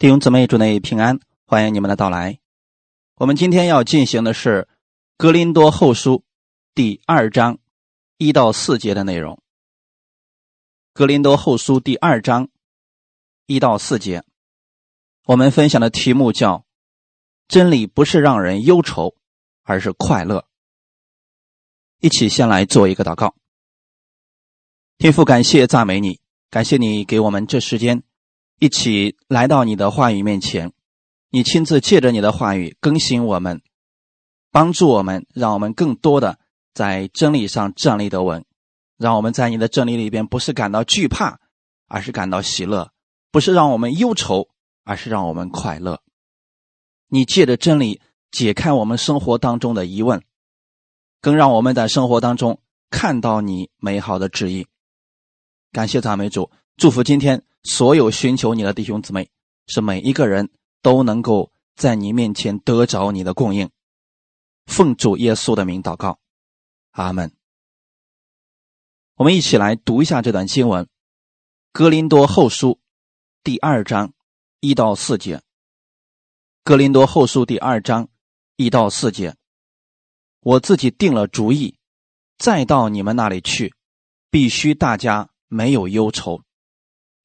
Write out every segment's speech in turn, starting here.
弟兄姊妹，祝内平安，欢迎你们的到来。我们今天要进行的是《格林多后书》第二章一到四节的内容。《格林多后书》第二章一到四节，我们分享的题目叫“真理不是让人忧愁，而是快乐”。一起先来做一个祷告。天父，感谢赞美你，感谢你给我们这时间。一起来到你的话语面前，你亲自借着你的话语更新我们，帮助我们，让我们更多的在真理上站立得稳，让我们在你的真理里边不是感到惧怕，而是感到喜乐；不是让我们忧愁，而是让我们快乐。你借着真理解开我们生活当中的疑问，更让我们在生活当中看到你美好的旨意。感谢赞美主，祝福今天。所有寻求你的弟兄姊妹，是每一个人都能够在你面前得着你的供应。奉主耶稣的名祷告，阿门。我们一起来读一下这段经文，《格林多后书》第二章一到四节，《格林多后书》第二章一到四节。我自己定了主意，再到你们那里去，必须大家没有忧愁。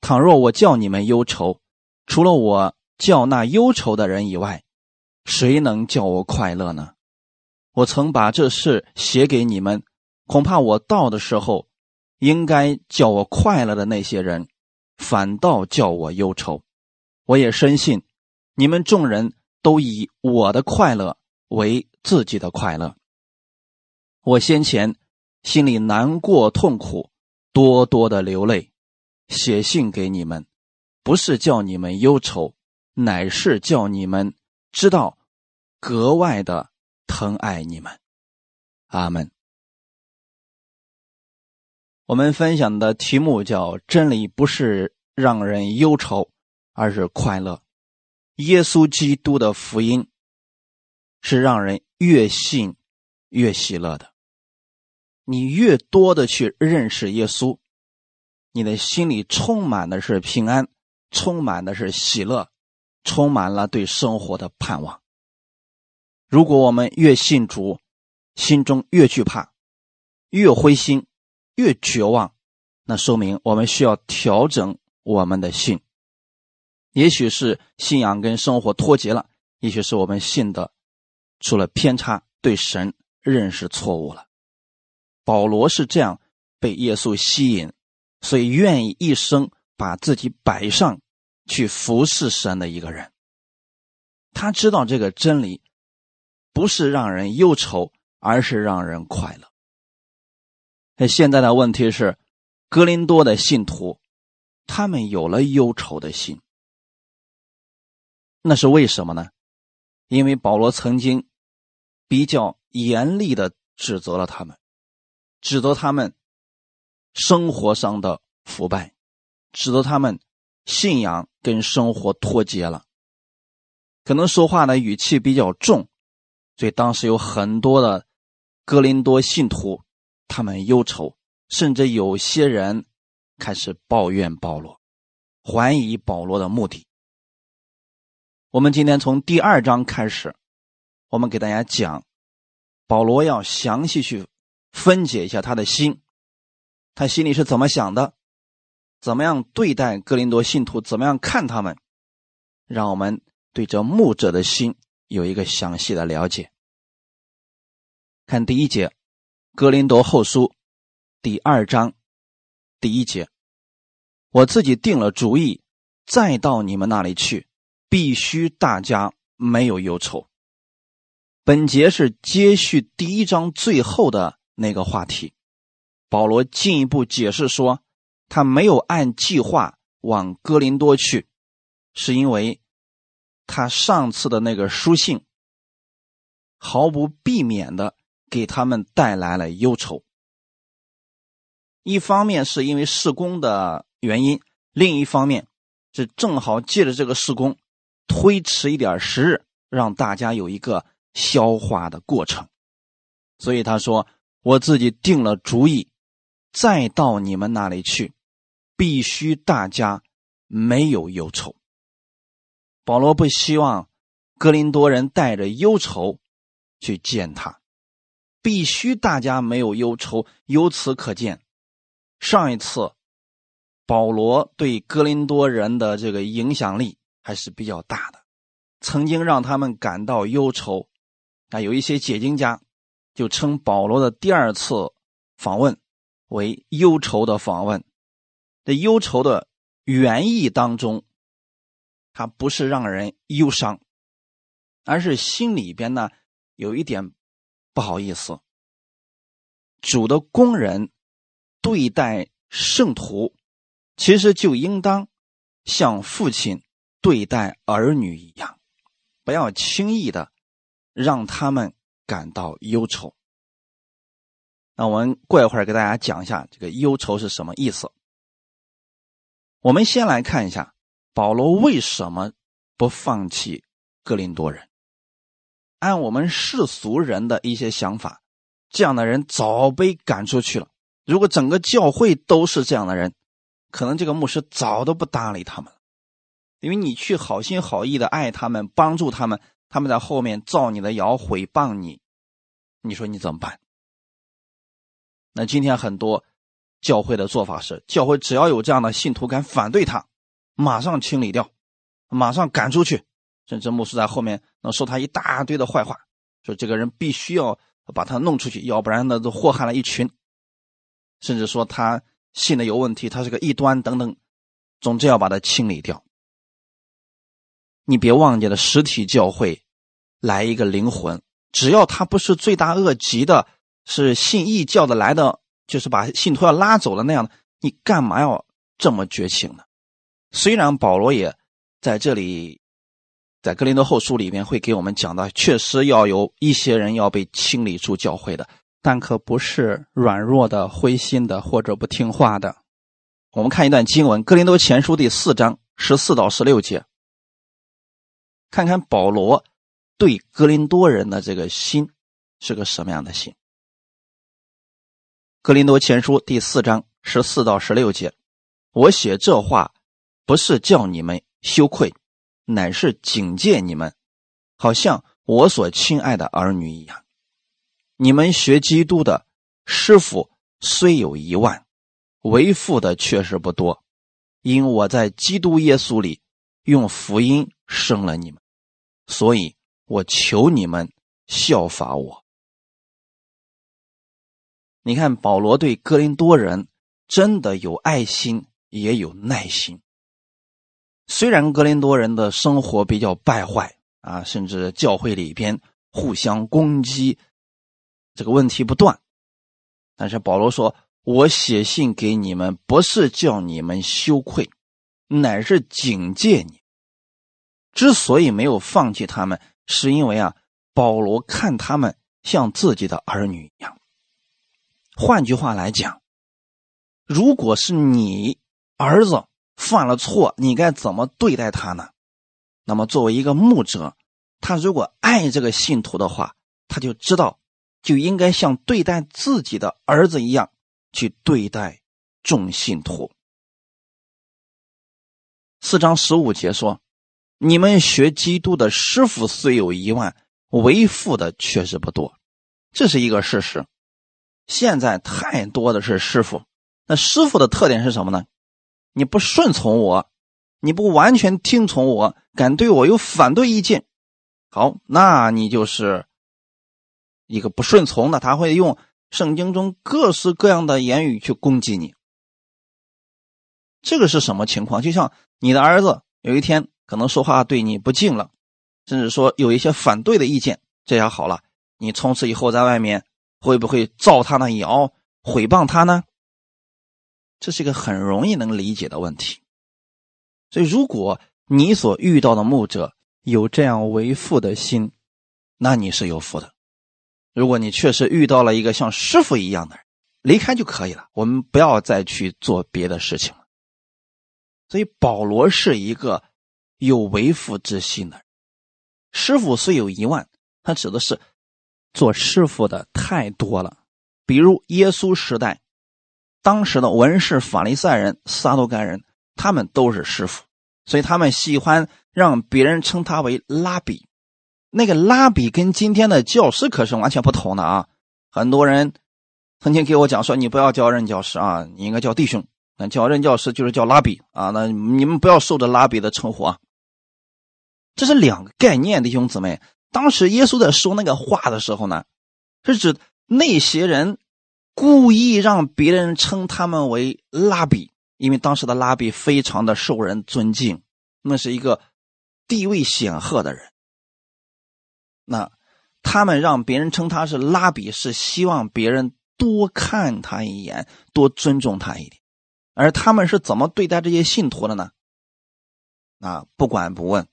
倘若我叫你们忧愁，除了我叫那忧愁的人以外，谁能叫我快乐呢？我曾把这事写给你们，恐怕我到的时候，应该叫我快乐的那些人，反倒叫我忧愁。我也深信，你们众人都以我的快乐为自己的快乐。我先前心里难过痛苦，多多的流泪。写信给你们，不是叫你们忧愁，乃是叫你们知道格外的疼爱你们。阿门。我们分享的题目叫“真理不是让人忧愁，而是快乐”。耶稣基督的福音是让人越信越喜乐的。你越多的去认识耶稣。你的心里充满的是平安，充满的是喜乐，充满了对生活的盼望。如果我们越信主，心中越惧怕，越灰心，越绝望，那说明我们需要调整我们的信。也许是信仰跟生活脱节了，也许是我们信的出了偏差，对神认识错误了。保罗是这样被耶稣吸引。所以，愿意一生把自己摆上去服侍神的一个人，他知道这个真理不是让人忧愁，而是让人快乐。那现在的问题是，格林多的信徒他们有了忧愁的心，那是为什么呢？因为保罗曾经比较严厉的指责了他们，指责他们。生活上的腐败，使得他们信仰跟生活脱节了。可能说话的语气比较重，所以当时有很多的哥林多信徒，他们忧愁，甚至有些人开始抱怨保罗，怀疑保罗的目的。我们今天从第二章开始，我们给大家讲，保罗要详细去分解一下他的心。他心里是怎么想的？怎么样对待哥林多信徒？怎么样看他们？让我们对这牧者的心有一个详细的了解。看第一节，《哥林多后书》第二章第一节，我自己定了主意，再到你们那里去，必须大家没有忧愁。本节是接续第一章最后的那个话题。保罗进一步解释说，他没有按计划往哥林多去，是因为他上次的那个书信毫不避免的给他们带来了忧愁。一方面是因为施工的原因，另一方面是正好借着这个施工推迟一点时日，让大家有一个消化的过程。所以他说：“我自己定了主意。”再到你们那里去，必须大家没有忧愁。保罗不希望格林多人带着忧愁去见他，必须大家没有忧愁。由此可见，上一次保罗对格林多人的这个影响力还是比较大的，曾经让他们感到忧愁。啊，有一些解经家就称保罗的第二次访问为忧愁的访问。这忧愁的原意当中，它不是让人忧伤，而是心里边呢有一点不好意思。主的工人对待圣徒，其实就应当像父亲对待儿女一样，不要轻易的让他们感到忧愁。那我们过一会儿给大家讲一下这个忧愁是什么意思。我们先来看一下保罗为什么不放弃格林多人。按我们世俗人的一些想法，这样的人早被赶出去了。如果整个教会都是这样的人，可能这个牧师早都不搭理他们了。因为你去好心好意的爱他们、帮助他们，他们在后面造你的谣、毁谤你，你说你怎么办？那今天很多。教会的做法是，教会只要有这样的信徒敢反对他，马上清理掉，马上赶出去，甚至牧师在后面能说他一大堆的坏话，说这个人必须要把他弄出去，要不然呢都祸害了一群，甚至说他信的有问题，他是个异端等等，总之要把他清理掉。你别忘记了，实体教会来一个灵魂，只要他不是罪大恶极的，是信义教的来的。就是把信徒要拉走了那样的，你干嘛要这么绝情呢？虽然保罗也在这里，在格林多后书里面会给我们讲到，确实要有一些人要被清理出教会的，但可不是软弱的、灰心的或者不听话的。我们看一段经文，《格林多前书》第四章十四到十六节，看看保罗对格林多人的这个心是个什么样的心。格林多前书第四章十四到十六节，我写这话，不是叫你们羞愧，乃是警戒你们，好像我所亲爱的儿女一样。你们学基督的师傅虽有一万，为父的确实不多，因我在基督耶稣里用福音生了你们，所以我求你们效法我。你看，保罗对哥林多人真的有爱心，也有耐心。虽然哥林多人的生活比较败坏啊，甚至教会里边互相攻击，这个问题不断，但是保罗说：“我写信给你们，不是叫你们羞愧，乃是警戒你。之所以没有放弃他们，是因为啊，保罗看他们像自己的儿女一样。”换句话来讲，如果是你儿子犯了错，你该怎么对待他呢？那么作为一个牧者，他如果爱这个信徒的话，他就知道就应该像对待自己的儿子一样去对待众信徒。四章十五节说：“你们学基督的师傅虽有一万，为父的确实不多。”这是一个事实。现在太多的是师傅，那师傅的特点是什么呢？你不顺从我，你不完全听从我，敢对我有反对意见，好，那你就是一个不顺从的。他会用圣经中各式各样的言语去攻击你。这个是什么情况？就像你的儿子有一天可能说话对你不敬了，甚至说有一些反对的意见，这下好了，你从此以后在外面。会不会造他的谣，毁谤他呢？这是一个很容易能理解的问题。所以，如果你所遇到的牧者有这样为父的心，那你是有福的。如果你确实遇到了一个像师傅一样的人，离开就可以了。我们不要再去做别的事情了。所以，保罗是一个有为父之心的人。师傅虽有一万，他指的是。做师傅的太多了，比如耶稣时代，当时的文士、法利赛人、撒都该人，他们都是师傅，所以他们喜欢让别人称他为拉比。那个拉比跟今天的教师可是完全不同的啊！很多人曾经给我讲说：“你不要叫任教师啊，你应该叫弟兄。那叫任教师就是叫拉比啊。那你们不要受着拉比的称呼啊。”这是两个概念，弟兄姊妹。当时耶稣在说那个话的时候呢，是指那些人故意让别人称他们为拉比，因为当时的拉比非常的受人尊敬，那是一个地位显赫的人。那他们让别人称他是拉比，是希望别人多看他一眼，多尊重他一点。而他们是怎么对待这些信徒的呢？啊，不管不问。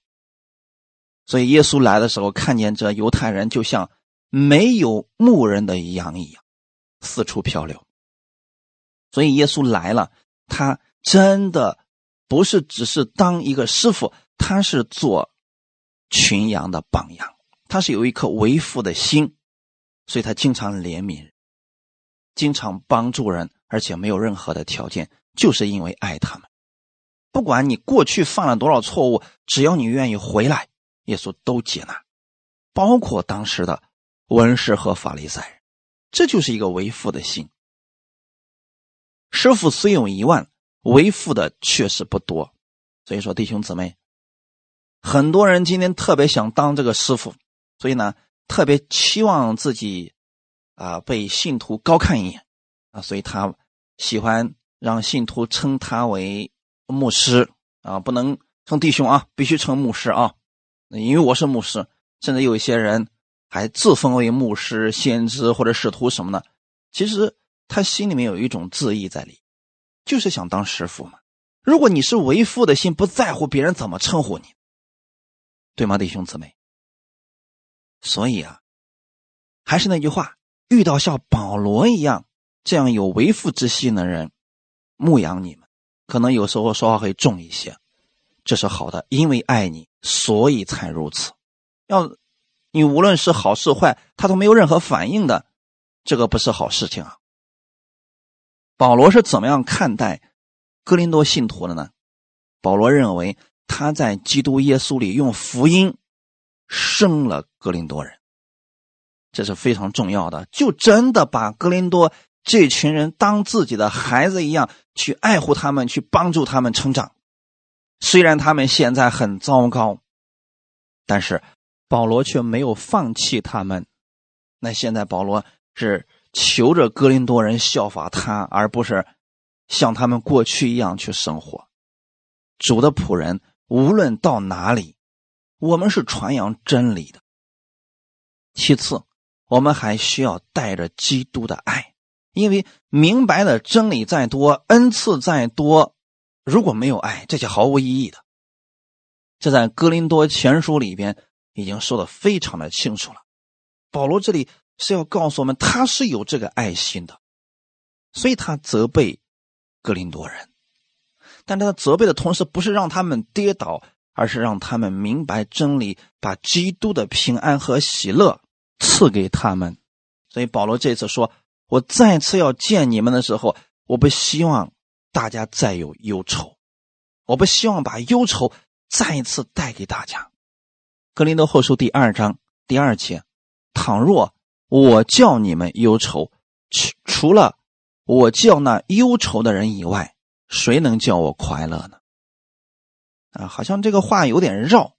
所以耶稣来的时候，看见这犹太人就像没有牧人的羊一样，四处漂流。所以耶稣来了，他真的不是只是当一个师傅，他是做群羊的榜样。他是有一颗为父的心，所以他经常怜悯人，经常帮助人，而且没有任何的条件，就是因为爱他们。不管你过去犯了多少错误，只要你愿意回来，耶稣都接纳，包括当时的文士和法利赛人。这就是一个为父的心。师傅虽有一万，为父的确实不多。所以说，弟兄姊妹，很多人今天特别想当这个师傅。所以呢，特别期望自己啊被信徒高看一眼啊，所以他喜欢让信徒称他为牧师啊，不能称弟兄啊，必须称牧师啊。因为我是牧师，甚至有一些人还自封为牧师、先知或者使徒什么的。其实他心里面有一种自意在里，就是想当师傅嘛。如果你是为父的心，不在乎别人怎么称呼你，对吗，弟兄姊妹？所以啊，还是那句话，遇到像保罗一样这样有为父之心的人，牧养你们，可能有时候说话会重一些，这是好的，因为爱你，所以才如此。要你无论是好是坏，他都没有任何反应的，这个不是好事情啊。保罗是怎么样看待哥林多信徒的呢？保罗认为他在基督耶稣里用福音。生了格林多人，这是非常重要的。就真的把格林多这群人当自己的孩子一样去爱护他们，去帮助他们成长。虽然他们现在很糟糕，但是保罗却没有放弃他们。那现在保罗是求着格林多人效法他，而不是像他们过去一样去生活。主的仆人无论到哪里。我们是传扬真理的。其次，我们还需要带着基督的爱，因为明白的真理再多，恩赐再多，如果没有爱，这些毫无意义的。这在哥林多前书里边已经说的非常的清楚了。保罗这里是要告诉我们，他是有这个爱心的，所以他责备哥林多人，但他责备的同时，不是让他们跌倒。而是让他们明白真理，把基督的平安和喜乐赐给他们。所以保罗这次说：“我再次要见你们的时候，我不希望大家再有忧愁，我不希望把忧愁再一次带给大家。”格林德后书第二章第二节：“倘若我叫你们忧愁，除除了我叫那忧愁的人以外，谁能叫我快乐呢？”啊，好像这个话有点绕。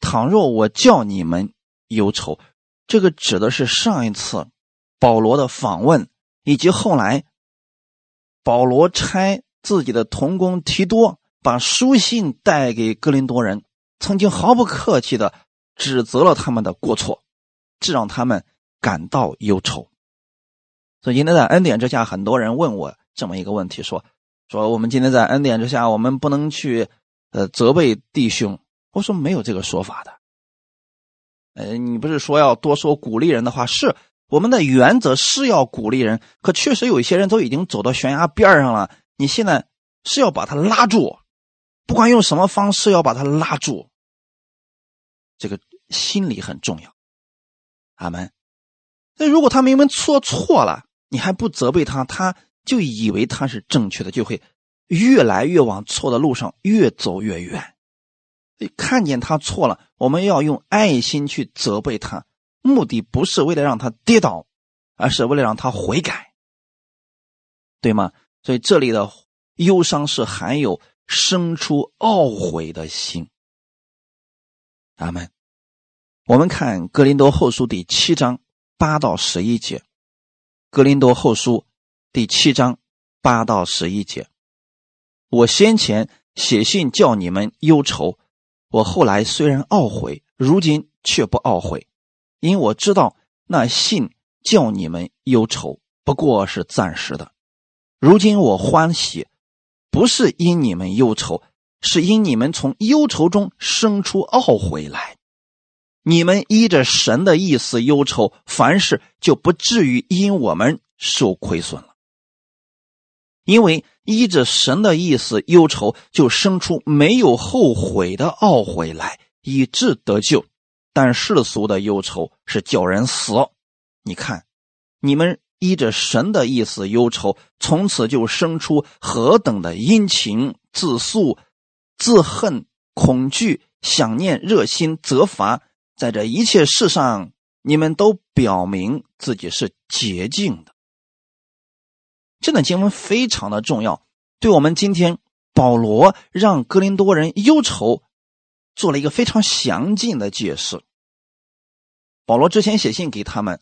倘若我叫你们忧愁，这个指的是上一次保罗的访问，以及后来保罗差自己的同工提多把书信带给哥林多人，曾经毫不客气的指责了他们的过错，这让他们感到忧愁。所以今天在恩典之下，很多人问我这么一个问题：说说我们今天在恩典之下，我们不能去。呃，责备弟兄，我说没有这个说法的。呃，你不是说要多说鼓励人的话？是我们的原则是要鼓励人，可确实有一些人都已经走到悬崖边上了。你现在是要把他拉住，不管用什么方式要把他拉住。这个心理很重要。阿门。那如果他明明错错了，你还不责备他，他就以为他是正确的，就会。越来越往错的路上越走越远，看见他错了，我们要用爱心去责备他，目的不是为了让他跌倒，而是为了让他悔改，对吗？所以这里的忧伤是含有生出懊悔的心。阿门。我们看《格林多后书》第七章八到十一节，《格林多后书》第七章八到十一节。我先前写信叫你们忧愁，我后来虽然懊悔，如今却不懊悔，因为我知道那信叫你们忧愁，不过是暂时的。如今我欢喜，不是因你们忧愁，是因你们从忧愁中生出懊悔来。你们依着神的意思忧愁，凡事就不至于因我们受亏损了。因为依着神的意思忧愁，就生出没有后悔的懊悔来，以致得救。但世俗的忧愁是叫人死。你看，你们。依着神的意思忧愁，从此就生出何等的殷勤、自诉、自恨、恐惧、想念、热心、责罚，在这一切事上，你们都表明自己是洁净的。这段经文非常的重要，对我们今天保罗让哥林多人忧愁做了一个非常详尽的解释。保罗之前写信给他们，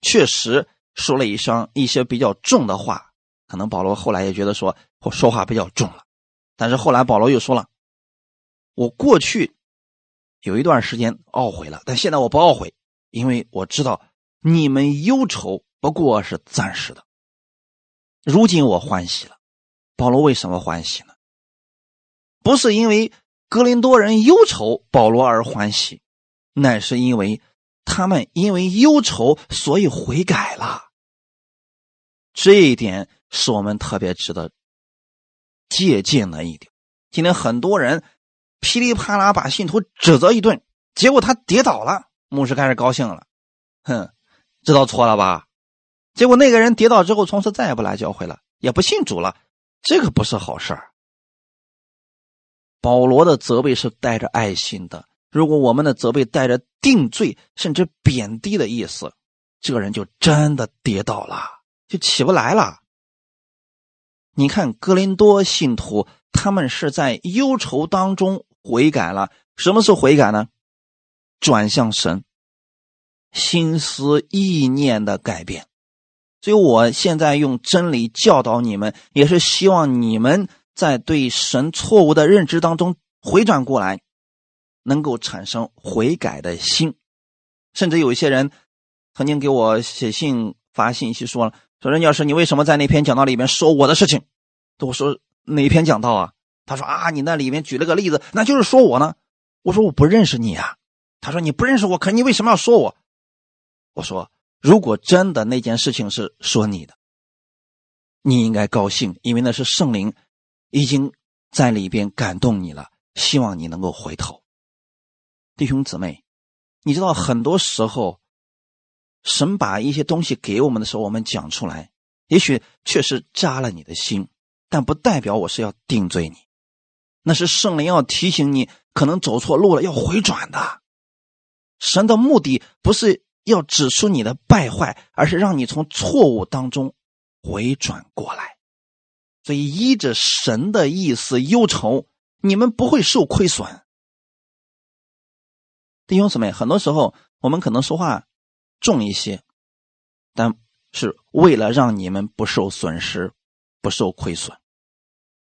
确实。说了一声一些比较重的话，可能保罗后来也觉得说我说话比较重了，但是后来保罗又说了：“我过去有一段时间懊悔了，但现在我不懊悔，因为我知道你们忧愁不过是暂时的。如今我欢喜了。保罗为什么欢喜呢？不是因为格林多人忧愁保罗而欢喜，乃是因为他们因为忧愁所以悔改了。”这一点是我们特别值得借鉴的一点。今天很多人噼里啪啦把信徒指责一顿，结果他跌倒了，牧师开始高兴了，哼，知道错了吧？结果那个人跌倒之后，从此再也不来教会了，也不信主了，这个不是好事儿。保罗的责备是带着爱心的，如果我们的责备带着定罪甚至贬低的意思，这个人就真的跌倒了。就起不来了。你看，格林多信徒他们是在忧愁当中悔改了。什么是悔改呢？转向神，心思意念的改变。所以我现在用真理教导你们，也是希望你们在对神错误的认知当中回转过来，能够产生悔改的心。甚至有一些人曾经给我写信发信息说了。说任教师，你为什么在那篇讲道里面说我的事情？我说哪篇讲道啊？他说啊，你那里面举了个例子，那就是说我呢。我说我不认识你啊。他说你不认识我，可你为什么要说我？我说如果真的那件事情是说你的，你应该高兴，因为那是圣灵已经在里边感动你了，希望你能够回头。弟兄姊妹，你知道很多时候。神把一些东西给我们的时候，我们讲出来，也许确实扎了你的心，但不代表我是要定罪你。那是圣灵要提醒你，可能走错路了，要回转的。神的目的不是要指出你的败坏，而是让你从错误当中回转过来。所以依着神的意思忧愁，你们不会受亏损。弟兄姊妹，很多时候我们可能说话。重一些，但是为了让你们不受损失、不受亏损。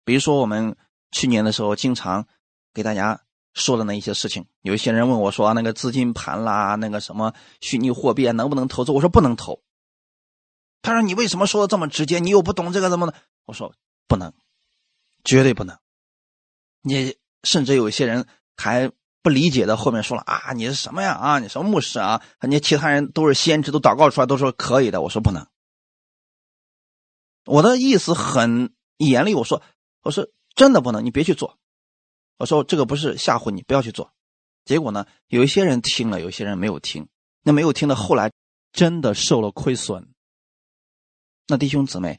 比如说，我们去年的时候经常给大家说的那一些事情，有一些人问我说：“那个资金盘啦，那个什么虚拟货币能不能投资？”我说：“不能投。”他说：“你为什么说的这么直接？你又不懂这个怎么的？”我说：“不能，绝对不能。”你甚至有一些人还。不理解的后面说了啊，你是什么呀？啊，你什么牧师啊？你其他人都是先知，都祷告出来，都说可以的。我说不能。我的意思很严厉，我说，我说真的不能，你别去做。我说这个不是吓唬你，不要去做。结果呢，有一些人听了，有些人没有听。那没有听的后来真的受了亏损。那弟兄姊妹，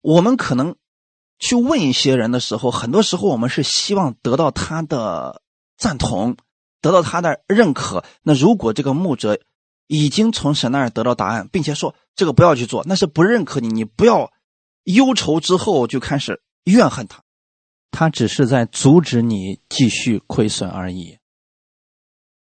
我们可能去问一些人的时候，很多时候我们是希望得到他的。赞同，得到他的认可。那如果这个牧者已经从神那儿得到答案，并且说这个不要去做，那是不认可你，你不要忧愁之后就开始怨恨他，他只是在阻止你继续亏损而已。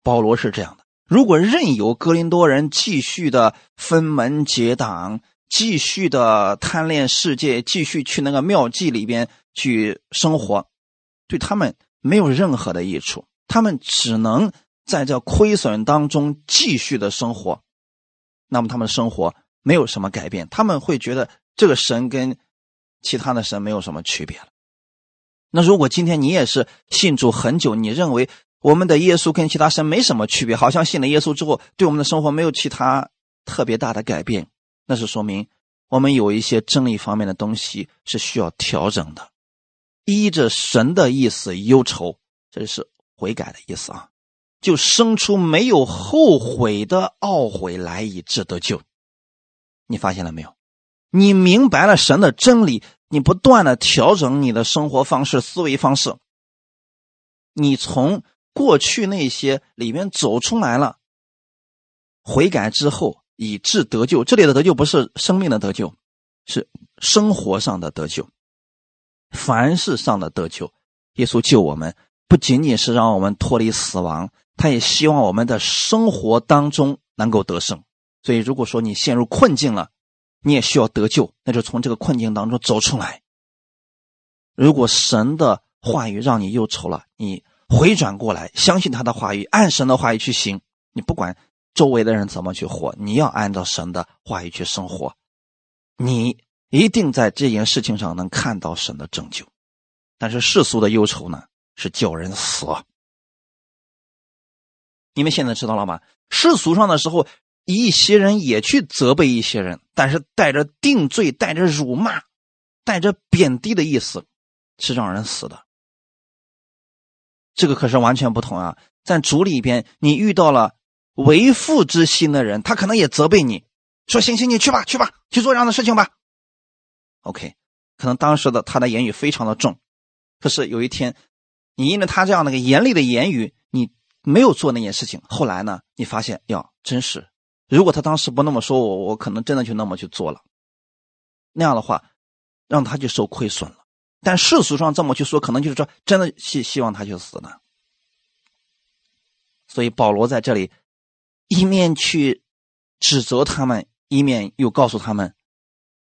保罗是这样的：如果任由哥林多人继续的分门结党，继续的贪恋世界，继续去那个庙妓里边去生活，对他们没有任何的益处，他们只能。在这亏损当中继续的生活，那么他们生活没有什么改变，他们会觉得这个神跟其他的神没有什么区别了。那如果今天你也是信主很久，你认为我们的耶稣跟其他神没什么区别，好像信了耶稣之后对我们的生活没有其他特别大的改变，那是说明我们有一些真理方面的东西是需要调整的。依着神的意思忧愁，这是悔改的意思啊。就生出没有后悔的懊悔来，以致得救。你发现了没有？你明白了神的真理，你不断的调整你的生活方式、思维方式，你从过去那些里面走出来了。悔改之后，以致得救。这里的得救不是生命的得救，是生活上的得救，凡事上的得救。耶稣救我们，不仅仅是让我们脱离死亡。他也希望我们的生活当中能够得胜，所以如果说你陷入困境了，你也需要得救，那就从这个困境当中走出来。如果神的话语让你忧愁了，你回转过来，相信他的话语，按神的话语去行。你不管周围的人怎么去活，你要按照神的话语去生活，你一定在这件事情上能看到神的拯救。但是世俗的忧愁呢，是叫人死。你们现在知道了吗？世俗上的时候，一些人也去责备一些人，但是带着定罪、带着辱骂、带着贬低的意思，是让人死的。这个可是完全不同啊！在主里边，你遇到了为父之心的人，他可能也责备你，说：“行行，你去吧，去吧，去做这样的事情吧。”OK，可能当时的他的言语非常的重，可是有一天，你因为他这样的个严厉的言语，你。没有做那件事情，后来呢？你发现呀，真是，如果他当时不那么说，我我可能真的就那么去做了。那样的话，让他就受亏损了。但世俗上这么去说，可能就是说，真的希希望他去死呢。所以保罗在这里一面去指责他们，一面又告诉他们，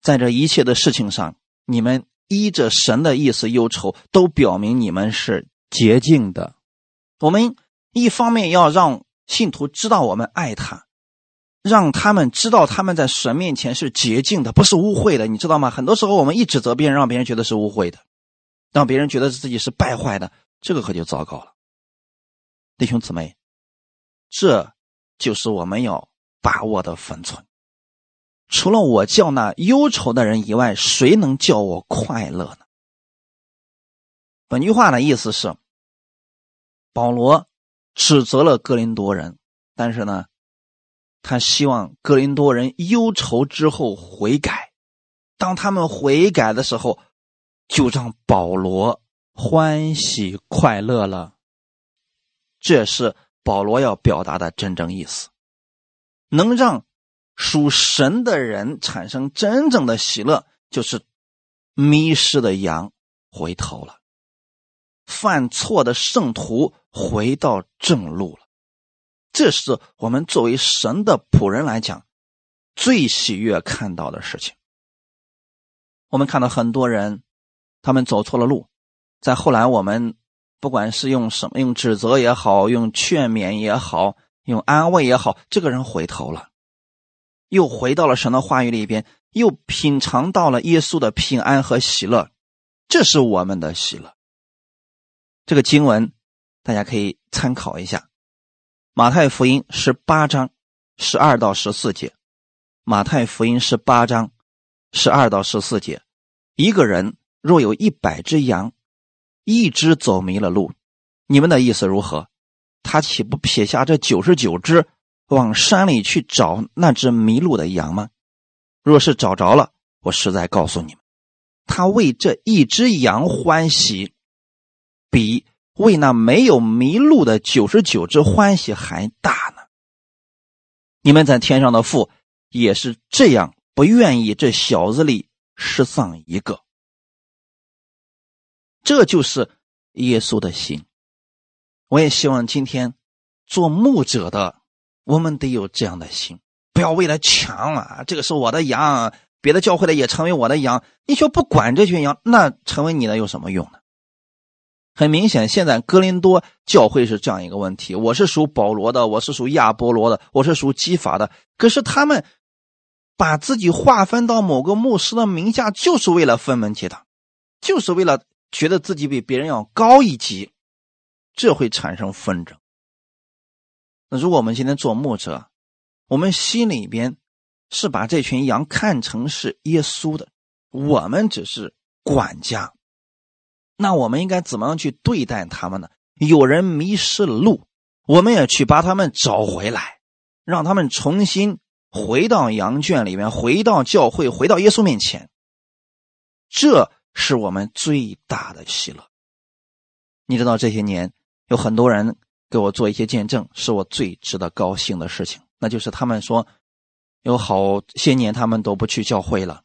在这一切的事情上，你们依着神的意思忧愁，都表明你们是洁净的。我们。一方面要让信徒知道我们爱他，让他们知道他们在神面前是洁净的，不是污秽的，你知道吗？很多时候我们一指责别人，让别人觉得是污秽的，让别人觉得自己是败坏的，这个可就糟糕了。弟兄姊妹，这就是我们要把握的分寸。除了我叫那忧愁的人以外，谁能叫我快乐呢？本句话的意思是，保罗。指责了格林多人，但是呢，他希望格林多人忧愁之后悔改。当他们悔改的时候，就让保罗欢喜快乐了。这是保罗要表达的真正意思。能让属神的人产生真正的喜乐，就是迷失的羊回头了。犯错的圣徒回到正路了，这是我们作为神的仆人来讲最喜悦看到的事情。我们看到很多人，他们走错了路，在后来我们不管是用什么，用指责也好，用劝勉也好，用安慰也好，这个人回头了，又回到了神的话语里边，又品尝到了耶稣的平安和喜乐，这是我们的喜乐。这个经文，大家可以参考一下，《马太福音》十八章十二到十四节，《马太福音》十八章十二到十四节，一个人若有一百只羊，一只走迷了路，你们的意思如何？他岂不撇下这九十九只，往山里去找那只迷路的羊吗？若是找着了，我实在告诉你们，他为这一只羊欢喜。比为那没有迷路的九十九只欢喜还大呢。你们在天上的父也是这样，不愿意这小子里失丧一个。这就是耶稣的心。我也希望今天做牧者的，我们得有这样的心，不要为了抢啊，这个是我的羊，别的教会的也成为我的羊，你却不管这群羊，那成为你的有什么用呢？很明显，现在哥林多教会是这样一个问题：我是属保罗的，我是属亚波罗的，我是属基法的。可是他们把自己划分到某个牧师的名下，就是为了分门结党，就是为了觉得自己比别人要高一级，这会产生纷争。那如果我们今天做牧者，我们心里边是把这群羊看成是耶稣的，我们只是管家。那我们应该怎么样去对待他们呢？有人迷失了路，我们也去把他们找回来，让他们重新回到羊圈里面，回到教会，回到耶稣面前。这是我们最大的喜乐。你知道这些年有很多人给我做一些见证，是我最值得高兴的事情。那就是他们说，有好些年他们都不去教会了，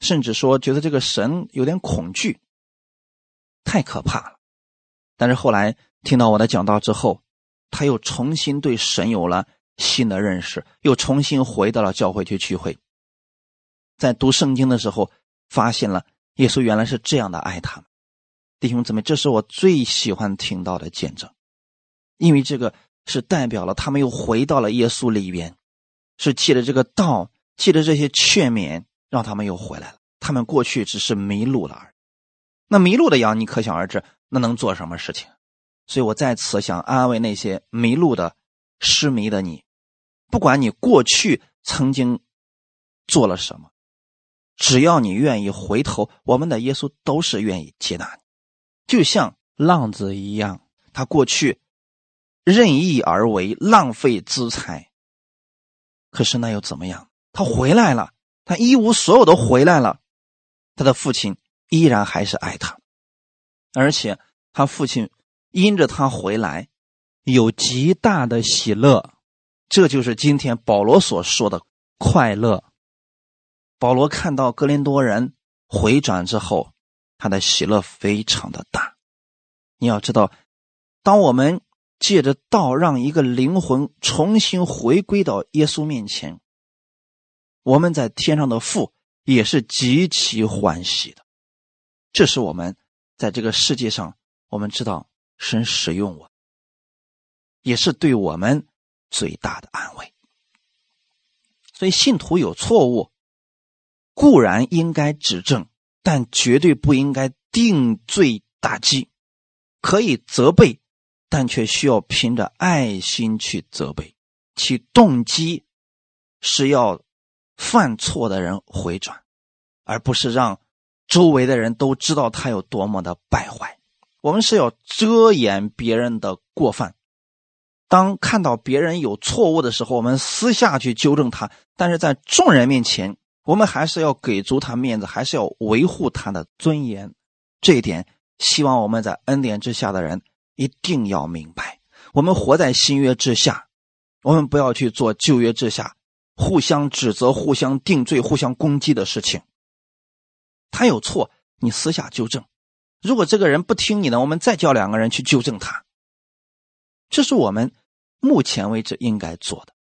甚至说觉得这个神有点恐惧。太可怕了，但是后来听到我的讲道之后，他又重新对神有了新的认识，又重新回到了教会去聚会。在读圣经的时候，发现了耶稣原来是这样的爱他们，弟兄姊妹，这是我最喜欢听到的见证，因为这个是代表了他们又回到了耶稣里边，是借着这个道，借着这些劝勉，让他们又回来了。他们过去只是迷路了而已。那迷路的羊，你可想而知，那能做什么事情？所以我在此想安慰那些迷路的、失迷的你，不管你过去曾经做了什么，只要你愿意回头，我们的耶稣都是愿意接纳你。就像浪子一样，他过去任意而为，浪费资财。可是那又怎么样？他回来了，他一无所有的回来了，他的父亲。依然还是爱他，而且他父亲因着他回来有极大的喜乐，这就是今天保罗所说的快乐。保罗看到格林多人回转之后，他的喜乐非常的大。你要知道，当我们借着道让一个灵魂重新回归到耶稣面前，我们在天上的父也是极其欢喜的。这是我们在这个世界上，我们知道神使用我，也是对我们最大的安慰。所以信徒有错误，固然应该指正，但绝对不应该定罪打击。可以责备，但却需要凭着爱心去责备，其动机是要犯错的人回转，而不是让。周围的人都知道他有多么的败坏，我们是要遮掩别人的过犯。当看到别人有错误的时候，我们私下去纠正他；但是在众人面前，我们还是要给足他面子，还是要维护他的尊严。这一点，希望我们在恩典之下的人一定要明白。我们活在新约之下，我们不要去做旧约之下互相指责、互相定罪、互相攻击的事情。他有错，你私下纠正。如果这个人不听你的，我们再叫两个人去纠正他。这是我们目前为止应该做的。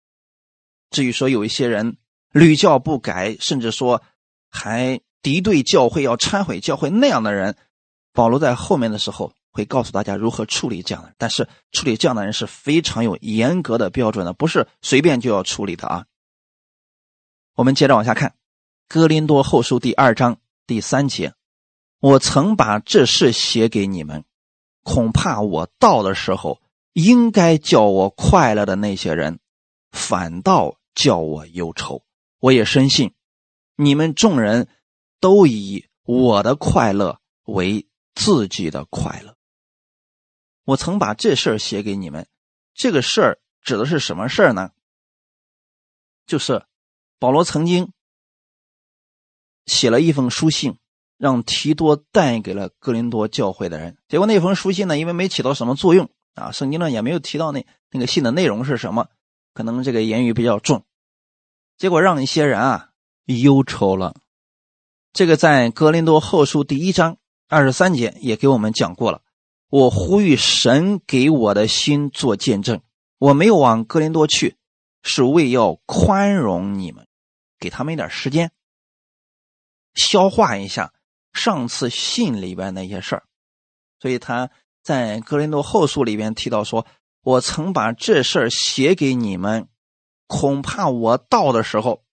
至于说有一些人屡教不改，甚至说还敌对教会、要忏悔教会那样的人，保罗在后面的时候会告诉大家如何处理这样的。但是处理这样的人是非常有严格的标准的，不是随便就要处理的啊。我们接着往下看，《哥林多后书》第二章。第三节，我曾把这事写给你们，恐怕我到的时候，应该叫我快乐的那些人，反倒叫我忧愁。我也深信，你们众人都以我的快乐为自己的快乐。我曾把这事儿写给你们，这个事儿指的是什么事儿呢？就是保罗曾经。写了一封书信让提多带给了哥林多教会的人。结果那封书信呢，因为没起到什么作用啊，圣经呢也没有提到那那个信的内容是什么，可能这个言语比较重，结果让一些人啊忧愁了。这个在哥林多后书第一章二十三节也给我们讲过了。我呼吁神给我的心做见证，我没有往哥林多去，是为要宽容你们，给他们一点时间，消化一下上次信里边那些事儿。所以他在哥林多后书里边提到说：“我曾把这事儿写给你们，恐怕我到的时候，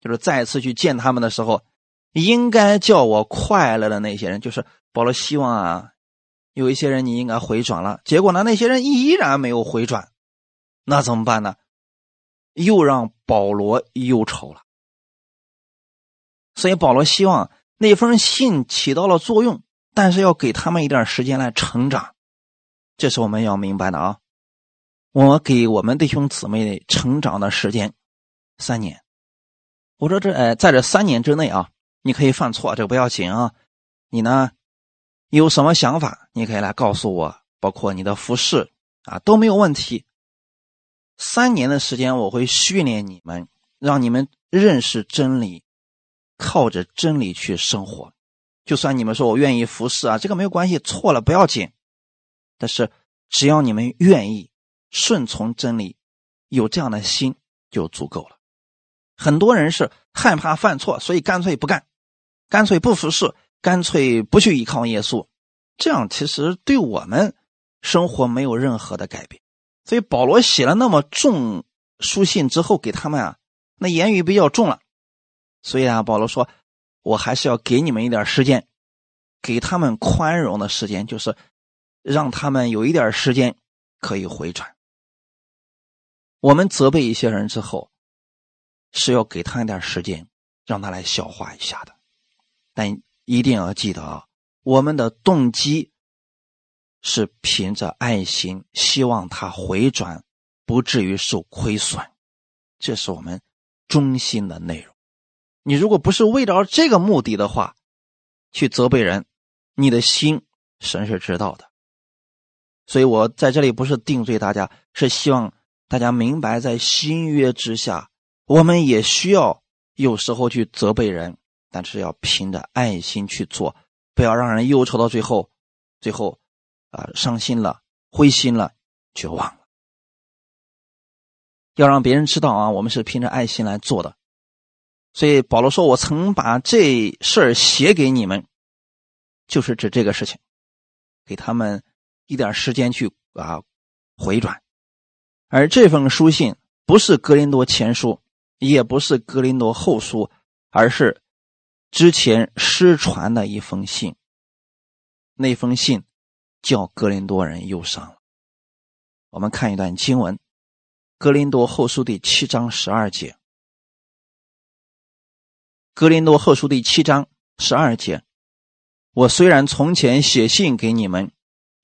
就是再次去见他们的时候，应该叫我快乐的那些人，就是保罗希望啊。”有一些人你应该回转了，结果呢？那些人依然没有回转，那怎么办呢？又让保罗忧愁了。所以保罗希望那封信起到了作用，但是要给他们一点时间来成长，这是我们要明白的啊。我给我们弟兄姊妹成长的时间三年，我说这哎，在这三年之内啊，你可以犯错，这不要紧啊，你呢？有什么想法，你可以来告诉我，包括你的服饰啊都没有问题。三年的时间，我会训练你们，让你们认识真理，靠着真理去生活。就算你们说我愿意服侍啊，这个没有关系，错了不要紧。但是只要你们愿意顺从真理，有这样的心就足够了。很多人是害怕犯错，所以干脆不干，干脆不服侍。干脆不去依靠耶稣，这样其实对我们生活没有任何的改变。所以保罗写了那么重书信之后，给他们啊，那言语比较重了。所以啊，保罗说，我还是要给你们一点时间，给他们宽容的时间，就是让他们有一点时间可以回转。我们责备一些人之后，是要给他一点时间，让他来消化一下的，但。一定要记得啊，我们的动机是凭着爱心，希望他回转，不至于受亏损，这是我们中心的内容。你如果不是为了这个目的的话，去责备人，你的心神是知道的。所以我在这里不是定罪大家，是希望大家明白，在新约之下，我们也需要有时候去责备人。但是要凭着爱心去做，不要让人忧愁到最后，最后啊伤心了、灰心了、绝望了。要让别人知道啊，我们是凭着爱心来做的。所以保罗说：“我曾把这事儿写给你们，就是指这个事情，给他们一点时间去啊回转。而这封书信不是格林多前书，也不是格林多后书，而是。”之前失传的一封信，那封信叫格林多人忧伤。我们看一段经文，《格林多后书》第七章十二节，《格林多后书》第七章十二节。我虽然从前写信给你们，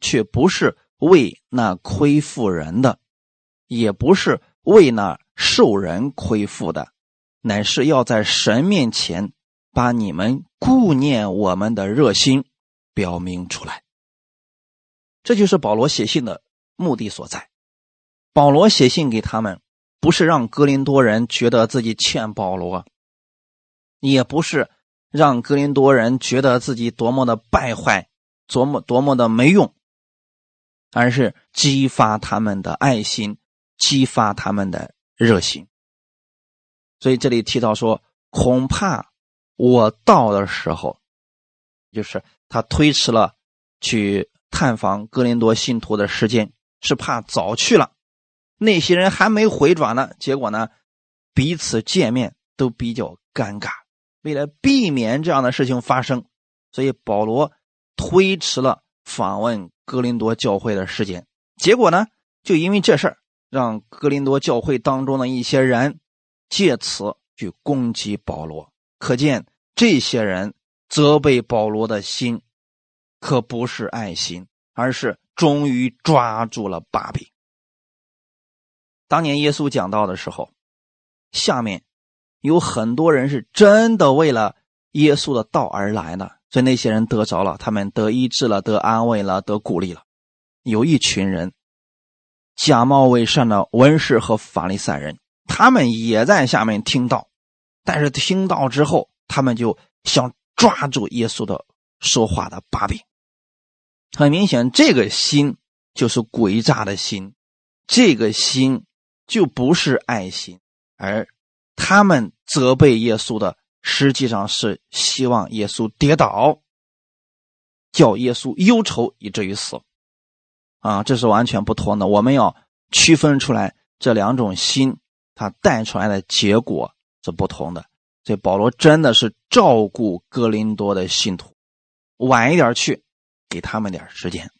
却不是为那亏负人的，也不是为那受人亏负的，乃是要在神面前。把你们顾念我们的热心表明出来，这就是保罗写信的目的所在。保罗写信给他们，不是让格林多人觉得自己欠保罗，也不是让格林多人觉得自己多么的败坏，多么多么的没用，而是激发他们的爱心，激发他们的热心。所以这里提到说，恐怕。我到的时候，就是他推迟了去探访哥林多信徒的时间，是怕早去了，那些人还没回转呢。结果呢，彼此见面都比较尴尬。为了避免这样的事情发生，所以保罗推迟了访问哥林多教会的时间。结果呢，就因为这事儿，让格林多教会当中的一些人借此去攻击保罗。可见这些人责备保罗的心，可不是爱心，而是终于抓住了把柄。当年耶稣讲道的时候，下面有很多人是真的为了耶稣的道而来的，所以那些人得着了，他们得医治了，得安慰了，得鼓励了。有一群人假冒伪善的文士和法利赛人，他们也在下面听到，但是听到之后，他们就想抓住耶稣的说话的把柄。很明显，这个心就是诡诈的心，这个心就不是爱心，而他们责备耶稣的。实际上是希望耶稣跌倒，叫耶稣忧愁以至于死，啊，这是完全不同的。我们要区分出来这两种心，它带出来的结果是不同的。所以保罗真的是照顾哥林多的信徒，晚一点去，给他们点时间。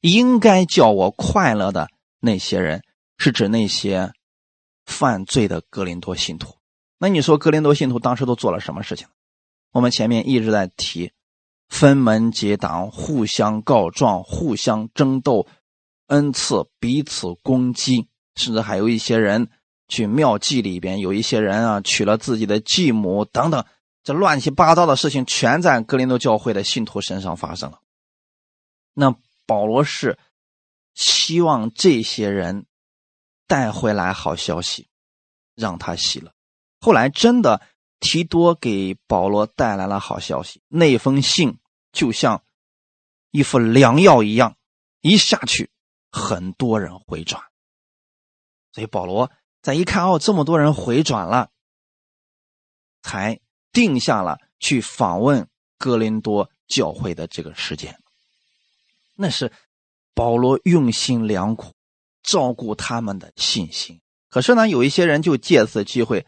应该叫我快乐的那些人，是指那些犯罪的哥林多信徒。那你说格林多信徒当时都做了什么事情？我们前面一直在提，分门结党，互相告状，互相争斗，恩赐彼此攻击，甚至还有一些人去庙祭里边，有一些人啊娶了自己的继母等等，这乱七八糟的事情全在格林多教会的信徒身上发生了。那保罗是希望这些人带回来好消息，让他喜乐。后来真的，提多给保罗带来了好消息。那封信就像一副良药一样，一下去，很多人回转。所以保罗在一看，哦，这么多人回转了，才定下了去访问哥林多教会的这个时间。那是保罗用心良苦，照顾他们的信心。可是呢，有一些人就借此机会。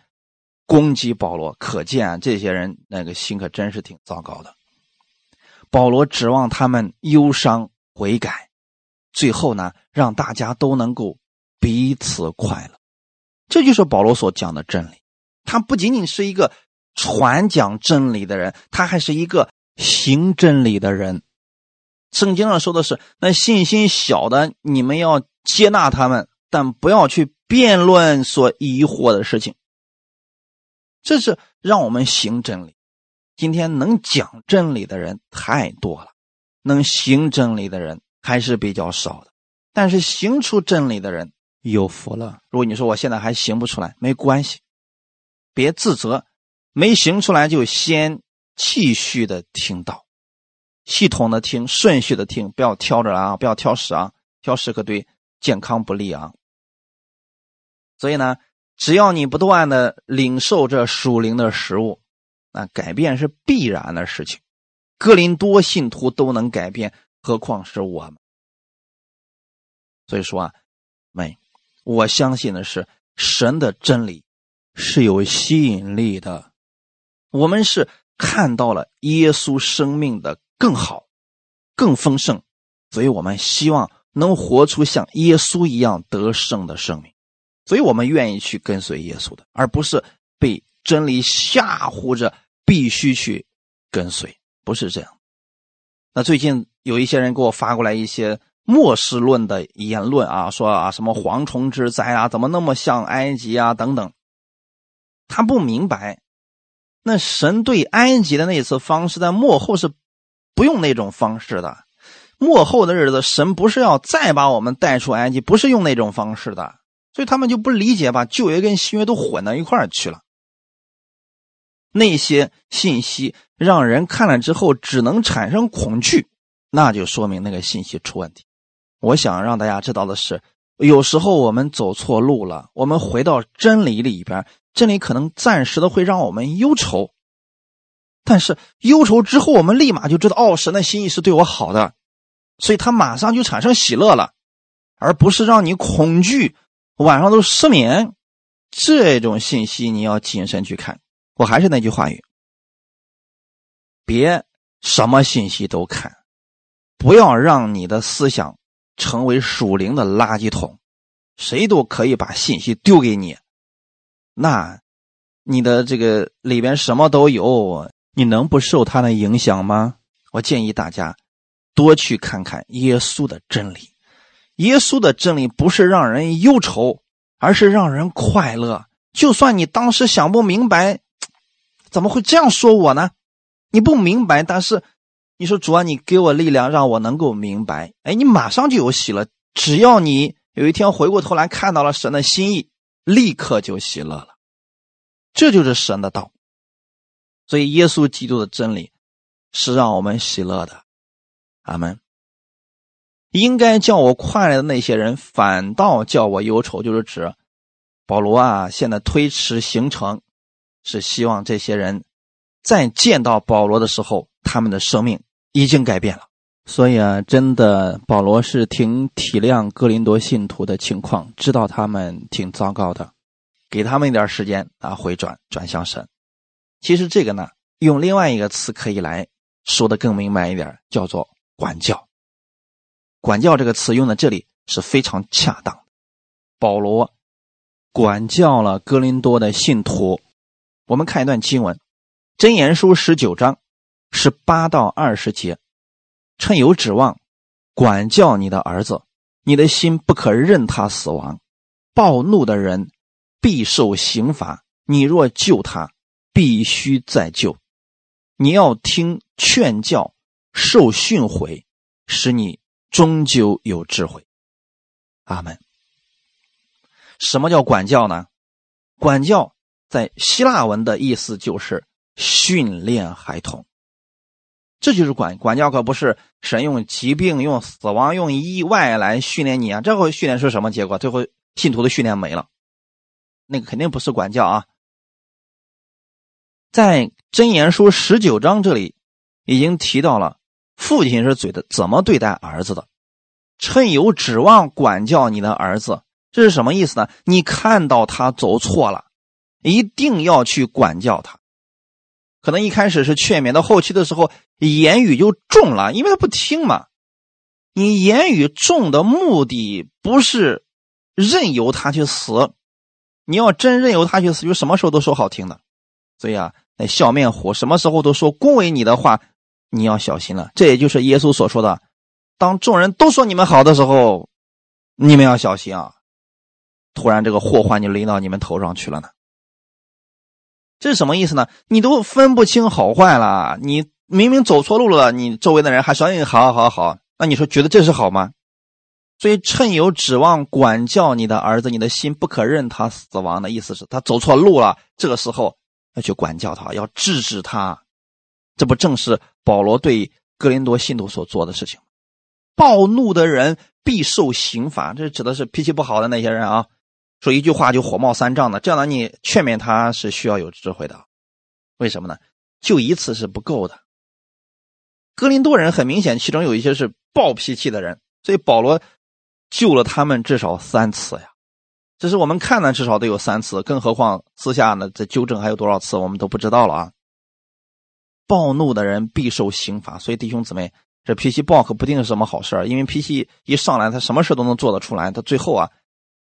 攻击保罗，可见这些人那个心可真是挺糟糕的。保罗指望他们忧伤悔改，最后呢，让大家都能够彼此快乐。这就是保罗所讲的真理。他不仅仅是一个传讲真理的人，他还是一个行真理的人。圣经上说的是：那信心小的，你们要接纳他们，但不要去辩论所疑惑的事情。这是让我们行真理。今天能讲真理的人太多了，能行真理的人还是比较少的。但是行出真理的人有福了。如果你说我现在还行不出来，没关系，别自责。没行出来就先继续的听到，系统的听，顺序的听，不要挑着啊，不要挑食啊，挑食可对健康不利啊。所以呢。只要你不断的领受这属灵的食物，那改变是必然的事情。哥林多信徒都能改变，何况是我们？所以说啊，妹，我相信的是神的真理是有吸引力的。我们是看到了耶稣生命的更好、更丰盛，所以我们希望能活出像耶稣一样得胜的生命。所以我们愿意去跟随耶稣的，而不是被真理吓唬着必须去跟随，不是这样。那最近有一些人给我发过来一些末世论的言论啊，说啊什么蝗虫之灾啊，怎么那么像埃及啊等等。他不明白，那神对埃及的那次方式，在末后是不用那种方式的。末后的日子，神不是要再把我们带出埃及，不是用那种方式的。所以他们就不理解，把旧约跟新约都混到一块儿去了。那些信息让人看了之后只能产生恐惧，那就说明那个信息出问题。我想让大家知道的是，有时候我们走错路了，我们回到真理里边，真理可能暂时的会让我们忧愁，但是忧愁之后，我们立马就知道，哦，神的心意是对我好的，所以他马上就产生喜乐了，而不是让你恐惧。晚上都失眠，这种信息你要谨慎去看。我还是那句话语，别什么信息都看，不要让你的思想成为属灵的垃圾桶。谁都可以把信息丢给你，那你的这个里边什么都有，你能不受他的影响吗？我建议大家多去看看耶稣的真理。耶稣的真理不是让人忧愁，而是让人快乐。就算你当时想不明白，怎么会这样说我呢？你不明白，但是你说主啊，你给我力量，让我能够明白。哎，你马上就有喜乐。只要你有一天回过头来看到了神的心意，立刻就喜乐了。这就是神的道。所以，耶稣基督的真理是让我们喜乐的。阿门。应该叫我快乐的那些人，反倒叫我忧愁，就是指保罗啊。现在推迟行程，是希望这些人再见到保罗的时候，他们的生命已经改变了。所以啊，真的，保罗是挺体谅哥林多信徒的情况，知道他们挺糟糕的，给他们一点时间啊，回转转向神。其实这个呢，用另外一个词可以来说的更明白一点，叫做管教。管教这个词用在这里是非常恰当的。保罗管教了哥林多的信徒。我们看一段经文，《箴言书》十九章十八到二十节：趁有指望，管教你的儿子，你的心不可任他死亡。暴怒的人必受刑罚，你若救他，必须再救。你要听劝教，受训诲，使你。终究有智慧，阿门。什么叫管教呢？管教在希腊文的意思就是训练孩童，这就是管管教，可不是神用疾病、用死亡、用意外来训练你啊！这会训练是什么结果？最后信徒的训练没了，那个肯定不是管教啊。在箴言书十九章这里已经提到了。父亲是嘴的，怎么对待儿子的？趁有指望管教你的儿子，这是什么意思呢？你看到他走错了，一定要去管教他。可能一开始是劝勉，到后期的时候言语就重了，因为他不听嘛。你言语重的目的不是任由他去死，你要真任由他去死，就什么时候都说好听的。所以啊，那笑面虎什么时候都说恭维你的话。你要小心了，这也就是耶稣所说的：当众人都说你们好的时候，你们要小心啊！突然这个祸患就临到你们头上去了呢。这是什么意思呢？你都分不清好坏了，你明明走错路了，你周围的人还说你好好好，那你说觉得这是好吗？所以趁有指望管教你的儿子，你的心不可任他死亡的意思是他走错路了，这个时候要去管教他，要制止他。这不正是保罗对格林多信徒所做的事情？暴怒的人必受刑罚，这指的是脾气不好的那些人啊。说一句话就火冒三丈的，这样的你劝勉他是需要有智慧的。为什么呢？就一次是不够的。格林多人很明显，其中有一些是暴脾气的人，所以保罗救了他们至少三次呀。这是我们看呢，至少都有三次，更何况私下呢，这纠正还有多少次，我们都不知道了啊。暴怒的人必受刑罚，所以弟兄姊妹，这脾气暴可不定是什么好事因为脾气一上来，他什么事都能做得出来，他最后啊，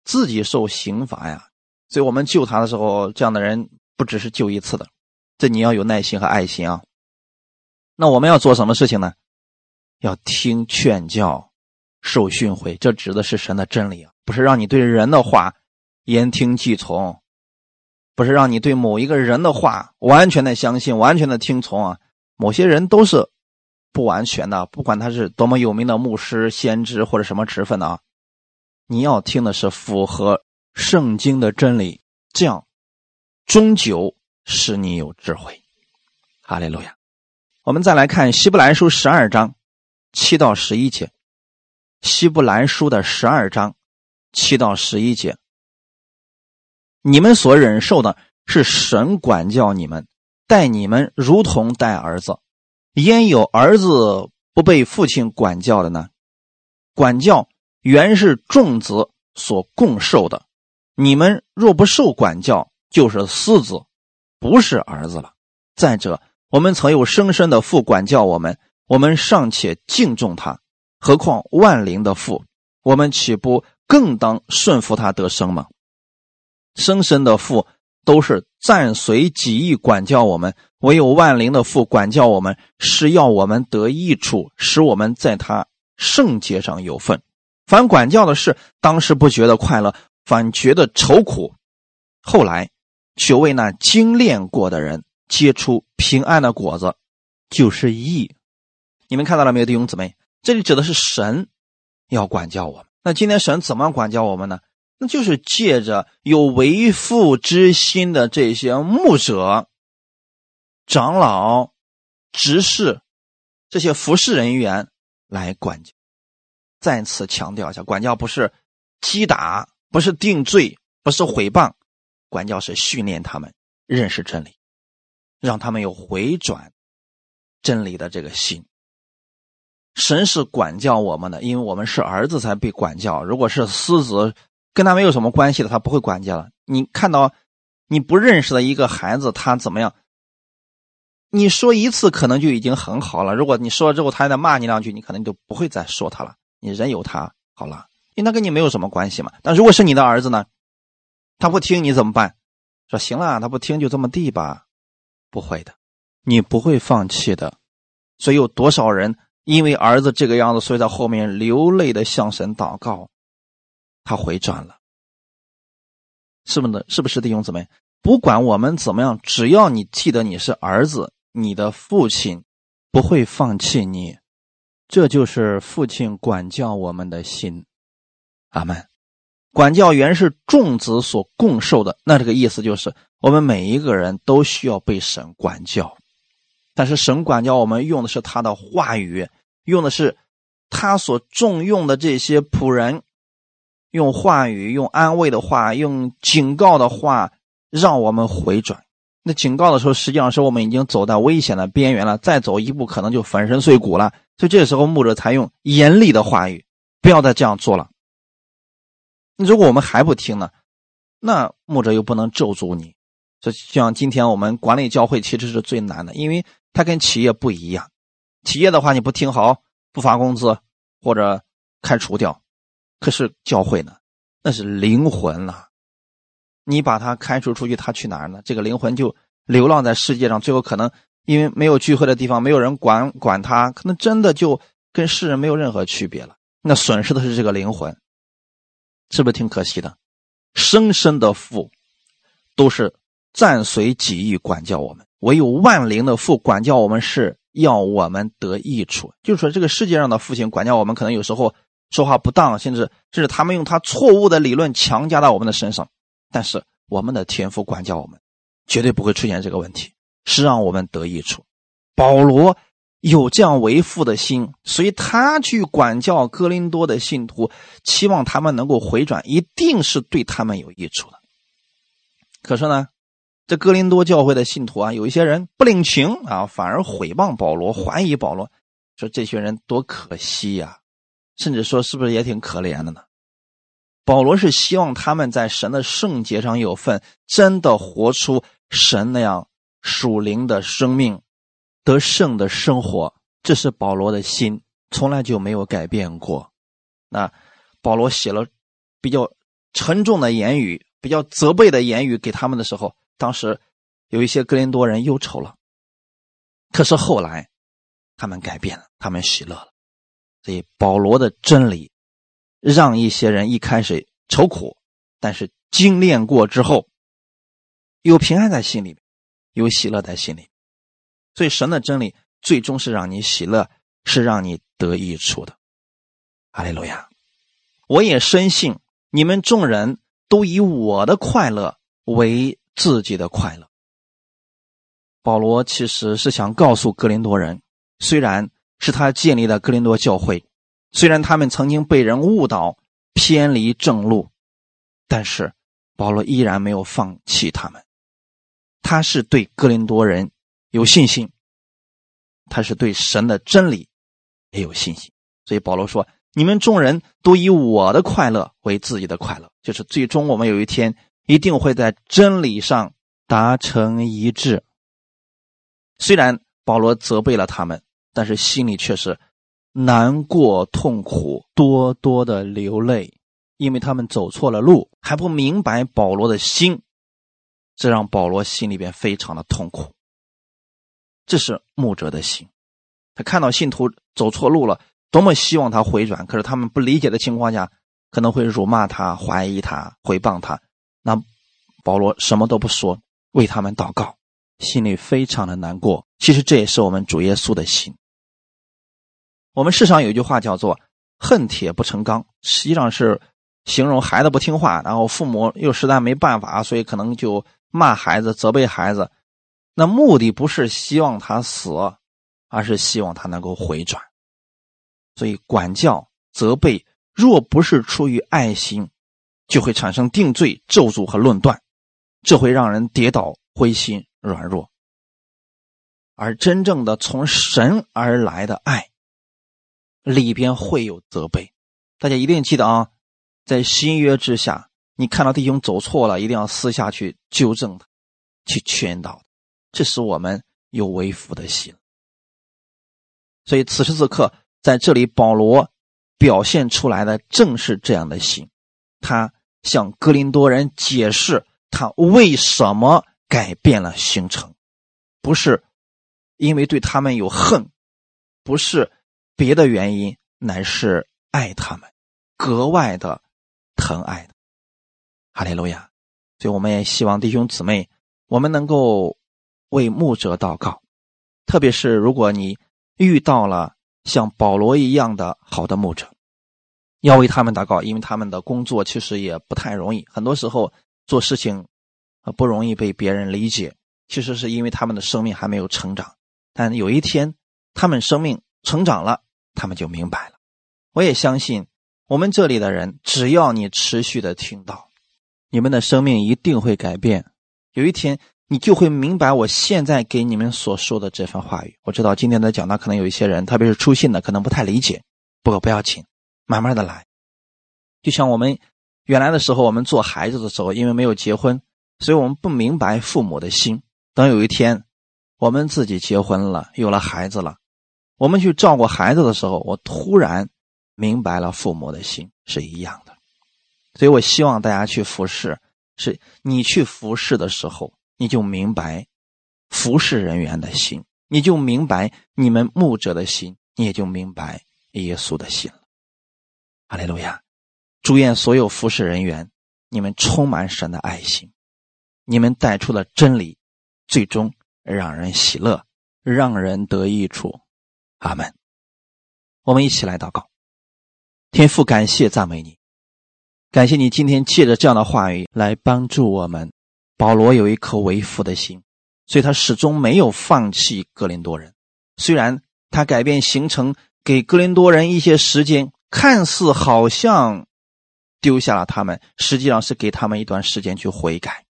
自己受刑罚呀。所以我们救他的时候，这样的人不只是救一次的，这你要有耐心和爱心啊。那我们要做什么事情呢？要听劝教，受训诲，这指的是神的真理啊，不是让你对人的话言听计从。不是让你对某一个人的话完全的相信、完全的听从啊！某些人都是不完全的，不管他是多么有名的牧师、先知或者什么职分的啊，你要听的是符合圣经的真理，这样终究使你有智慧。哈利路亚！我们再来看希伯来书十二章七到十一节，希伯来书的十二章七到十一节。你们所忍受的是神管教你们，待你们如同待儿子。焉有儿子不被父亲管教的呢？管教原是众子所共受的。你们若不受管教，就是私子，不是儿子了。再者，我们曾有生身的父管教我们，我们尚且敬重他，何况万灵的父？我们岂不更当顺服他得生吗？生身的父都是暂随己意管教我们，唯有万灵的父管教我们，是要我们得益处，使我们在他圣洁上有份。凡管教的事，当时不觉得快乐，反觉得愁苦；后来却为那精炼过的人结出平安的果子。就是义。你们看到了没有，弟兄姊妹？这里指的是神要管教我们。那今天神怎么管教我们呢？那就是借着有为父之心的这些牧者、长老、执事这些服侍人员来管教。再次强调一下，管教不是击打，不是定罪，不是毁谤，管教是训练他们认识真理，让他们有回转真理的这个心。神是管教我们的，因为我们是儿子才被管教。如果是私子，跟他没有什么关系的，他不会管教了。你看到你不认识的一个孩子，他怎么样？你说一次可能就已经很好了。如果你说了之后，他还在骂你两句，你可能就不会再说他了。你任由他好了，因为他跟你没有什么关系嘛。但如果是你的儿子呢？他不听你怎么办？说行了，他不听就这么地吧。不会的，你不会放弃的。所以有多少人？因为儿子这个样子，所以在后面流泪的向神祷告，他回转了，是不是？是不是弟兄姊妹？不管我们怎么样，只要你记得你是儿子，你的父亲不会放弃你，这就是父亲管教我们的心。阿门。管教原是众子所共受的，那这个意思就是我们每一个人都需要被神管教。但是神管教我们用的是他的话语，用的是他所重用的这些仆人，用话语、用安慰的话、用警告的话，让我们回转。那警告的时候，实际上是我们已经走到危险的边缘了，再走一步可能就粉身碎骨了。所以这个时候，牧者才用严厉的话语，不要再这样做了。如果我们还不听呢，那牧者又不能咒诅你。就像今天我们管理教会，其实是最难的，因为。它跟企业不一样，企业的话你不听好，不发工资或者开除掉。可是教会呢，那是灵魂了，你把他开除出去，他去哪儿呢？这个灵魂就流浪在世界上，最后可能因为没有聚会的地方，没有人管管他，可能真的就跟世人没有任何区别了。那损失的是这个灵魂，是不是挺可惜的？生生的。父都是暂随己意管教我们。唯有万灵的？父管教我们是要我们得益处，就是说这个世界上的？父亲管教我们，可能有时候说话不当，甚至甚至他们用他错误的？理论强加到我们的？身上。但是我们的？天赋管教我们，绝对不会出现这个问题，是让我们得益处。保罗有这样为父的心，所以他去管教哥林多的信徒，期望他们能够回转，一定是对他们有益处的。可是呢？这哥林多教会的信徒啊，有一些人不领情啊，反而毁谤保罗，怀疑保罗，说这些人多可惜呀，甚至说是不是也挺可怜的呢？保罗是希望他们在神的圣洁上有份，真的活出神那样属灵的生命，得胜的生活，这是保罗的心，从来就没有改变过。那保罗写了比较沉重的言语，比较责备的言语给他们的时候。当时有一些格林多人忧愁了，可是后来他们改变了，他们喜乐了。所以保罗的真理让一些人一开始愁苦，但是精炼过之后，有平安在心里，有喜乐在心里。所以神的真理最终是让你喜乐，是让你得益处的。阿利路亚！我也深信你们众人都以我的快乐为。自己的快乐。保罗其实是想告诉格林多人，虽然是他建立的格林多教会，虽然他们曾经被人误导、偏离正路，但是保罗依然没有放弃他们。他是对格林多人有信心，他是对神的真理也有信心。所以保罗说：“你们众人都以我的快乐为自己的快乐，就是最终我们有一天。”一定会在真理上达成一致。虽然保罗责备了他们，但是心里却是难过、痛苦，多多的流泪，因为他们走错了路，还不明白保罗的心，这让保罗心里边非常的痛苦。这是牧者的心，他看到信徒走错路了，多么希望他回转，可是他们不理解的情况下，可能会辱骂他、怀疑他、毁谤他。那保罗什么都不说，为他们祷告，心里非常的难过。其实这也是我们主耶稣的心。我们世上有一句话叫做“恨铁不成钢”，实际上是形容孩子不听话，然后父母又实在没办法，所以可能就骂孩子、责备孩子。那目的不是希望他死，而是希望他能够回转。所以管教、责备，若不是出于爱心，就会产生定罪、咒诅和论断，这会让人跌倒、灰心、软弱。而真正的从神而来的爱，里边会有责备。大家一定记得啊，在新约之下，你看到弟兄走错了，一定要私下去纠正他，去劝导他。这是我们有为父的心。所以此时此刻，在这里，保罗表现出来的正是这样的心。他向格林多人解释他为什么改变了行程，不是。因为对他们有恨，不是别的原因，乃是爱他们，格外的疼爱的。哈利路亚！所以我们也希望弟兄姊妹，我们能够为牧者祷告，特别是如果你遇到了像保罗一样的好的牧者，要为他们祷告，因为他们的工作其实也不太容易，很多时候做事情不容易被别人理解，其实是因为他们的生命还没有成长。但有一天，他们生命成长了，他们就明白了。我也相信，我们这里的人，只要你持续的听到，你们的生命一定会改变。有一天，你就会明白我现在给你们所说的这番话语。我知道今天的讲道可能有一些人，特别是初信的，可能不太理解。不过不要紧，慢慢的来。就像我们原来的时候，我们做孩子的时候，因为没有结婚，所以我们不明白父母的心。等有一天。我们自己结婚了，有了孩子了，我们去照顾孩子的时候，我突然明白了父母的心是一样的。所以我希望大家去服侍，是你去服侍的时候，你就明白服侍人员的心，你就明白你们牧者的心，你也就明白耶稣的心了。阿利路亚！祝愿所有服侍人员，你们充满神的爱心，你们带出了真理，最终。让人喜乐，让人得益处，阿门。我们一起来祷告，天父，感谢赞美你，感谢你今天借着这样的话语来帮助我们。保罗有一颗为父的心，所以他始终没有放弃格林多人。虽然他改变行程，给格林多人一些时间，看似好像丢下了他们，实际上是给他们一段时间去悔改。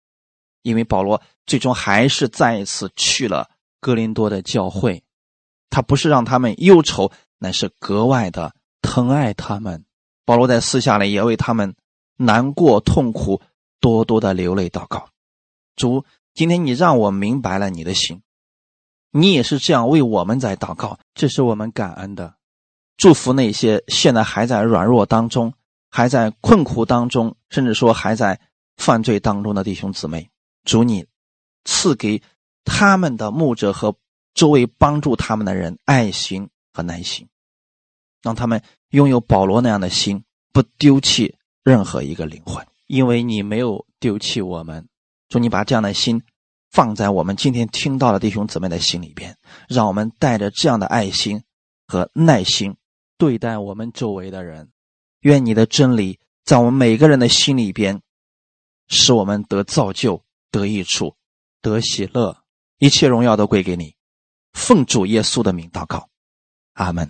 因为保罗最终还是再一次去了哥林多的教会，他不是让他们忧愁，乃是格外的疼爱他们。保罗在私下里也为他们难过、痛苦，多多的流泪祷告。主，今天你让我明白了你的心，你也是这样为我们在祷告，这是我们感恩的。祝福那些现在还在软弱当中、还在困苦当中，甚至说还在犯罪当中的弟兄姊妹。主你赐给他们的牧者和周围帮助他们的人爱心和耐心，让他们拥有保罗那样的心，不丢弃任何一个灵魂，因为你没有丢弃我们。祝你把这样的心放在我们今天听到的弟兄姊妹的心里边，让我们带着这样的爱心和耐心对待我们周围的人。愿你的真理在我们每个人的心里边，使我们得造就。得益处，得喜乐，一切荣耀都归给你。奉主耶稣的名祷告，阿门。